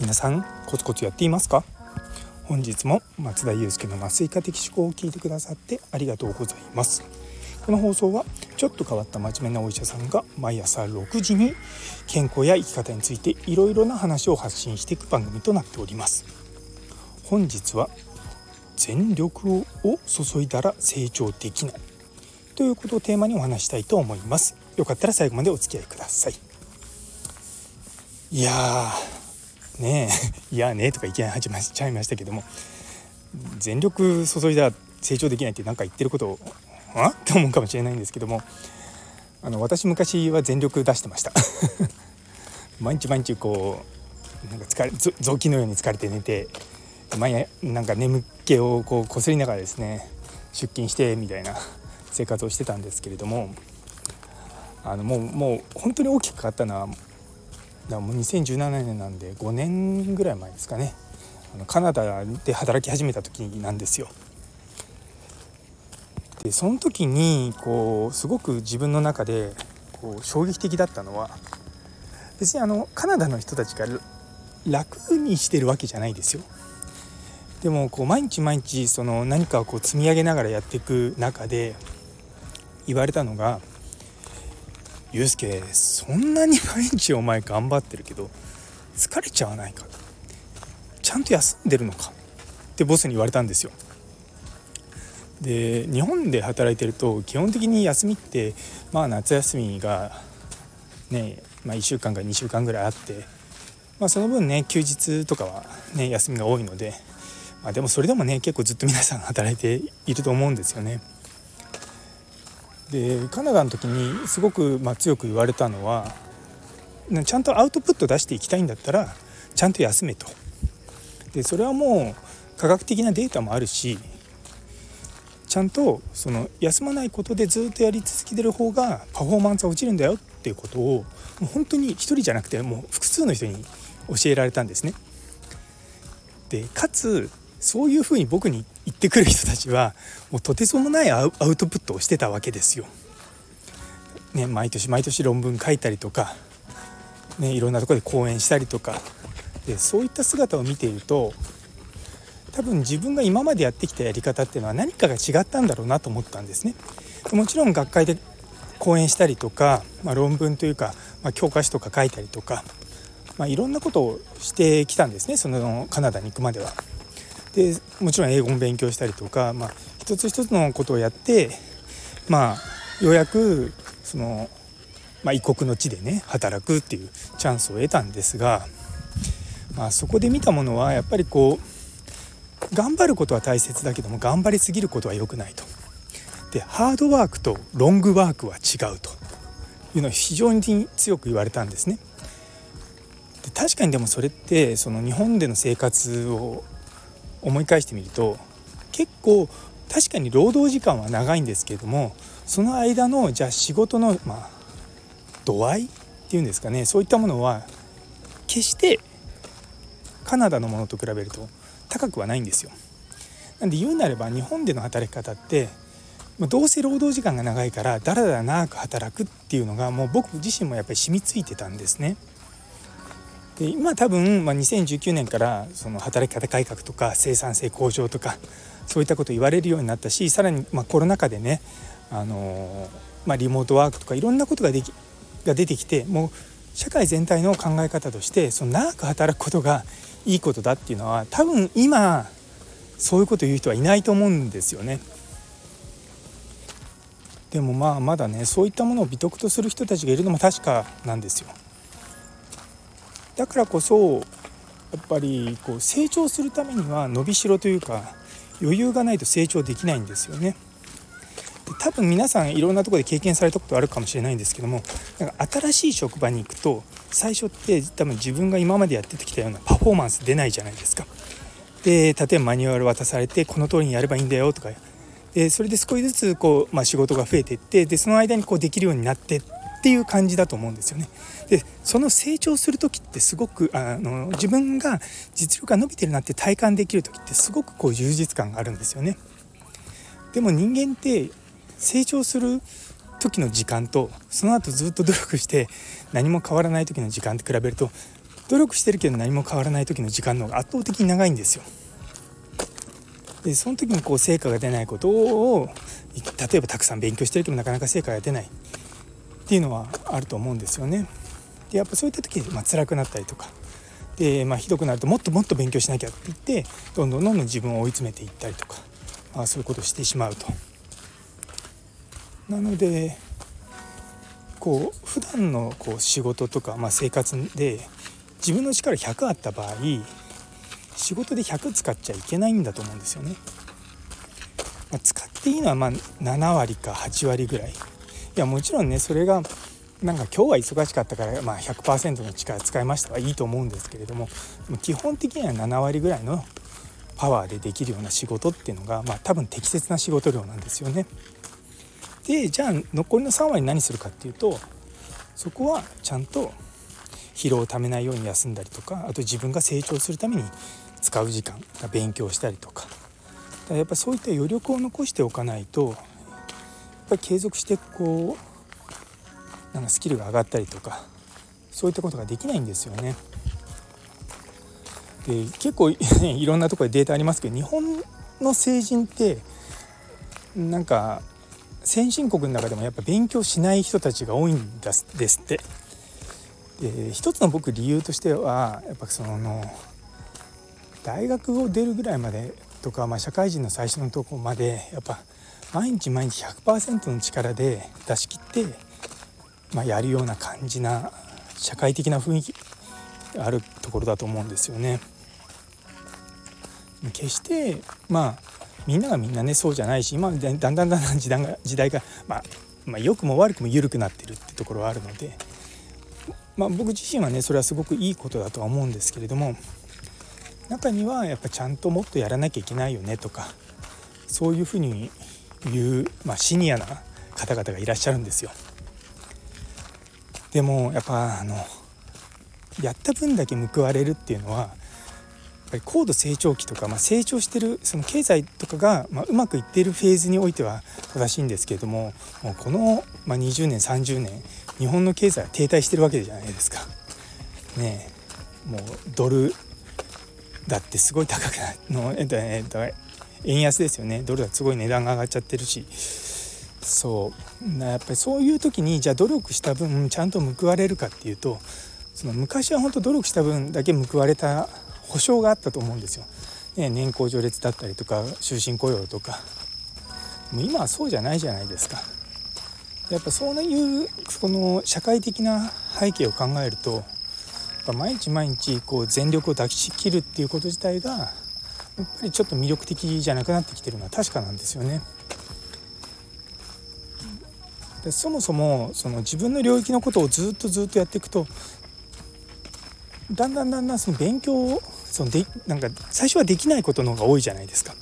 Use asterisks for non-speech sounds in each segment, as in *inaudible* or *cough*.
皆さんコツコツやっていますか？本日も松田祐介の麻酔科的思考を聞いてくださってありがとうございます。この放送はちょっと変わった真面目なお医者さんが毎朝6時に健康や生き方についていろいろな話を発信していく番組となっております。本日は全力を注いだら成長できない。ということをテーマにお話したいと思います。よかったら最後までお付き合いください。いやーねえ *laughs* いやねとかいきなり始まっちゃいましたけども全力注いだ成長できないって何か言ってることあ？*laughs* って思うかもしれないんですけどもあの私昔は全力出してました。*laughs* 毎日毎日こうなんか疲れ臓器のように疲れて寝て毎なんか眠気をこうこすりながらですね出勤してみたいな。生活をしてたんですけれどもあのもうもう本当に大きく変わったのはだもう2017年なんで5年ぐらい前ですかねあのカナダで働き始めた時なんですよ。でその時にこうすごく自分の中でこう衝撃的だったのは別にあのカナダの人たちが楽にしてるわけじゃないですよ。でもこう毎日毎日その何かをこう積み上げながらやっていく中で言われたのが「ゆうすけそんなに毎日お前頑張ってるけど疲れちゃわないか」ちゃんと休んでるのか？ってボスに言われたんですよ。で日本で働いてると基本的に休みってまあ夏休みがね、まあ、1週間か2週間ぐらいあって、まあ、その分ね休日とかはね休みが多いのでまあ、でもそれでもね結構ずっと皆さん働いていると思うんですよね。でカナダの時にすごくま強く言われたのはちゃんとアウトプット出していきたいんだったらちゃんと休めと。でそれはもう科学的なデータもあるしちゃんとその休まないことでずっとやり続けてる方がパフォーマンスは落ちるんだよっていうことをもう本当に1人じゃなくてもう複数の人に教えられたんですね。でかつそういうふうに僕に言ってくる人たちはもうとてつもないアウトプットをしてたわけですよ。ね、毎年毎年論文書いたりとか、ね、いろんなとこで講演したりとかでそういった姿を見ていると多分自分が今までやってきたやり方っていうのは何かが違ったんだろうなと思ったんですね。もちろん学会で講演したりとか、まあ、論文というか、まあ、教科書とか書いたりとか、まあ、いろんなことをしてきたんですねそのカナダに行くまでは。でもちろん英語も勉強したりとか、まあ、一つ一つのことをやってまあようやくその、まあ、異国の地でね働くっていうチャンスを得たんですが、まあ、そこで見たものはやっぱりこう頑張ることは大切だけども頑張りすぎることは良くないと。でハードワークとロングワークは違うというのを非常に強く言われたんですね。で確かにでもそれってその日本での生活を思い返してみると結構確かに労働時間は長いんですけれどもその間のじゃあ仕事のまあ度合いっていうんですかねそういったものは決してカナダのものと比べると高くはないんですよ。なんで言うなれば日本での働き方ってどうせ労働時間が長いからだらだら長く働くっていうのがもう僕自身もやっぱり染みついてたんですね。で今多分、まあ、2019年からその働き方改革とか生産性向上とかそういったこと言われるようになったしさらにまあコロナ禍でね、あのまあ、リモートワークとかいろんなことができが出てきてもう社会全体の考え方としてその長く働くことがいいことだっていうのは多分今そういうこと言う人はいないと思うんですよね。でもまあまだねそういったものを美徳とする人たちがいるのも確かなんですよ。だからこそやっぱりこう成長するためには伸びしろというか余裕がないと成長できないんですよね。で多分皆さんいろんなとこで経験されたことあるかもしれないんですけどもなんか新しい職場に行くと最初って多分自分が今までやってきたようなパフォーマンス出ないじゃないですか。で例えばマニュアル渡されてこの通りにやればいいんだよとかでそれで少しずつこう、まあ、仕事が増えていってでその間にこうできるようになってっていう感じだと思うんですよね。でその成長する時ってすごくあの自分が実力が伸びてるなって体感できる時ってすごくこう充実感があるんですよね。でも人間って成長する時の時間とその後ずっと努力して何も変わらない時の時間と比べると努力してるけど何も変わらない時の時間の方が圧倒的に長いんですよ。でその時にこう成果が出ないことを例えばたくさん勉強してるけどなかなか成果が出ないっていうのはあると思うんですよね。でやっぱそういった時、まあ辛くなったりとかで、まあ、ひどくなるともっともっと勉強しなきゃって言ってどんどんどんどん自分を追い詰めていったりとか、まあ、そういうことをしてしまうと。なのでこう普段のこう仕事とか、まあ、生活で自分の力100あった場合仕事で100使っちゃいけないんだと思うんですよね。ま、使っていいのはま7割か8割ぐらい。いやもちろんねそれがなんか今日は忙しかったから、まあ、100%の力使いましたはいいと思うんですけれども基本的には7割ぐらいのパワーでできるような仕事っていうのが、まあ、多分適切な仕事量なんですよね。でじゃあ残りの3割何するかっていうとそこはちゃんと疲労をためないように休んだりとかあと自分が成長するために使う時間勉強したりとかやっぱそういった余力を残しておかないとぱり継続してこうなんかスキルが上がったりとかそういったことができないんですよね。で結構 *laughs* いろんなとこでデータありますけど日本の成人ってなんか先進国の中でもやっぱ勉強しない人たちが多いんですって。で一つの僕理由としてはやっぱその大学を出るぐらいまでとか、まあ、社会人の最初のとこまでやっぱ毎日毎日100%の力で出し切って、まあ、やるような感じな社会的な雰囲気あるところだと思うんですよね。決してまあみんながみんなねそうじゃないし今だんだんだんだん時代が時代が、まあ、まあ良くも悪くも緩くなってるってところはあるので、まあ、僕自身はねそれはすごくいいことだとは思うんですけれども中にはやっぱちゃんともっとやらなきゃいけないよねとかそういうふうに言う、まあ、シニアな方々がいらっしゃるんですよ。でもやっぱあのやった分だけ報われるっていうのはやっぱり高度成長期とか、まあ、成長してるその経済とかが、まあ、うまくいっているフェーズにおいては正しいんですけれどももうこの、まあ、20年30年日本の経済は停滞してるわけじゃないですか。ねもうドルだってすごい高くなの、えっとえっと、円安ですよねドルはすごい値段が上がっちゃってるしそうやっぱりそういう時にじゃあ努力した分ちゃんと報われるかっていうとその昔は本当努力した分だけ報われた保証があったと思うんですよ。ね、年功序列だったりとか終身雇用とかもう今はそうじゃないじゃないですか。やっぱそういうこの社会的な背景を考えると毎日毎日こう全力を出し切るっていうこと自体がやっぱりちょっと魅力的じゃなくなってきてるのは確かなんですよね。でそもそもその自分の領域のことをずっとずっとやっていくとだんだんだんだんその勉強をそのでなんか最初はできないことの方が多いじゃないですか。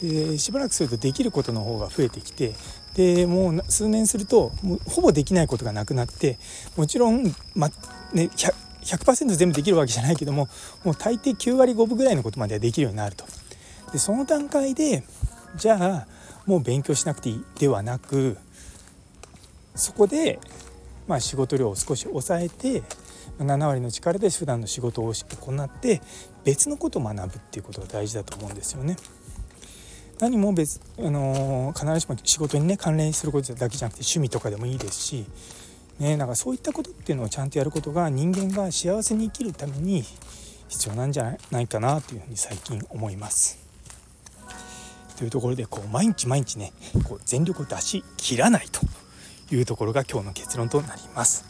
でしばらくするとできることの方が増えてきてでもう数年するともうほぼできないことがなくなってもちろん、まね、100%, 全部できるわけじゃないけどももう大抵9割5分ぐらいのことまではできるようになると。でその段階でじゃあもう勉強しなくていいではなくそこで、まあ、仕事量を少し抑えて7割の力で普段の仕事を行って別のことを学ぶっていうことが大事だと思うんですよね。何も別、あの必ずしも仕事にね関連することだけじゃなくて趣味とかでもいいですし、ね、なんかそういったことっていうのをちゃんとやることが人間が幸せに生きるために必要なんじゃないかなというふうに最近思います。というところでこう毎日毎日ねこう全力を出し切らないというところが今日の結論となります。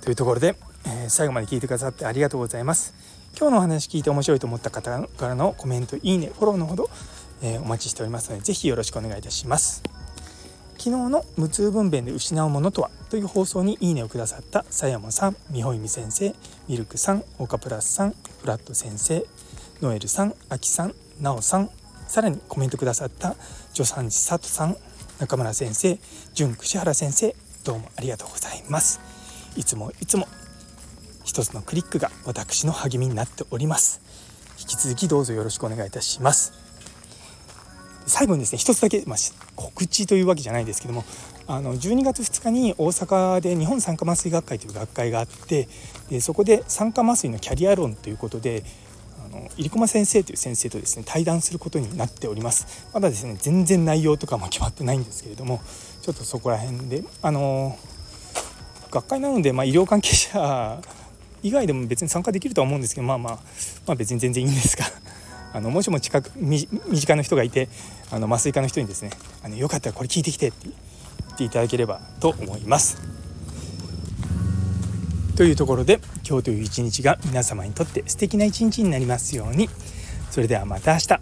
というところでえー、最後まで聞いてくださってありがとうございます今日のお話聞いて面白いと思った方からのコメントいいねフォローのほど、えー、お待ちしておりますので是非よろしくお願いいたします昨日の無痛分娩で失うものとはという放送にいいねをくださったさやもさん、みほいみ先生、ミルクさん、オカプラスさん、フラット先生、ノエルさん、アキさん、ナオさん、さらにコメントくださった助産師佐藤さん、中村先生、純串原先生、どうもありがとうございます。いつもいつも一つのクリックが私の励みになっております。引き続きどうぞよろしくお願いいたします。最後にですね一つだけ、まあ、告知というわけじゃないですけどもあの12月2日に大阪で日本酸化麻酔学会という学会があってでそこで酸化麻酔のキャリア論ということであの入駒先生という先生とですね対談することになっております。まだですね全然内容とかも決まってないんですけれどもちょっとそこら辺であの学会なので、まあ、医療関係者以外でも別に参加できるとは思うんですけど、まあまあ、まあ別に全然いいんですがあのもしも近く身近な人がいてあの麻酔科の人にですねあのよかったらこれ聞いてきてって言っていただければと思います。というところで今日という一日が皆様にとって素敵な一日になりますようにそれではまた明日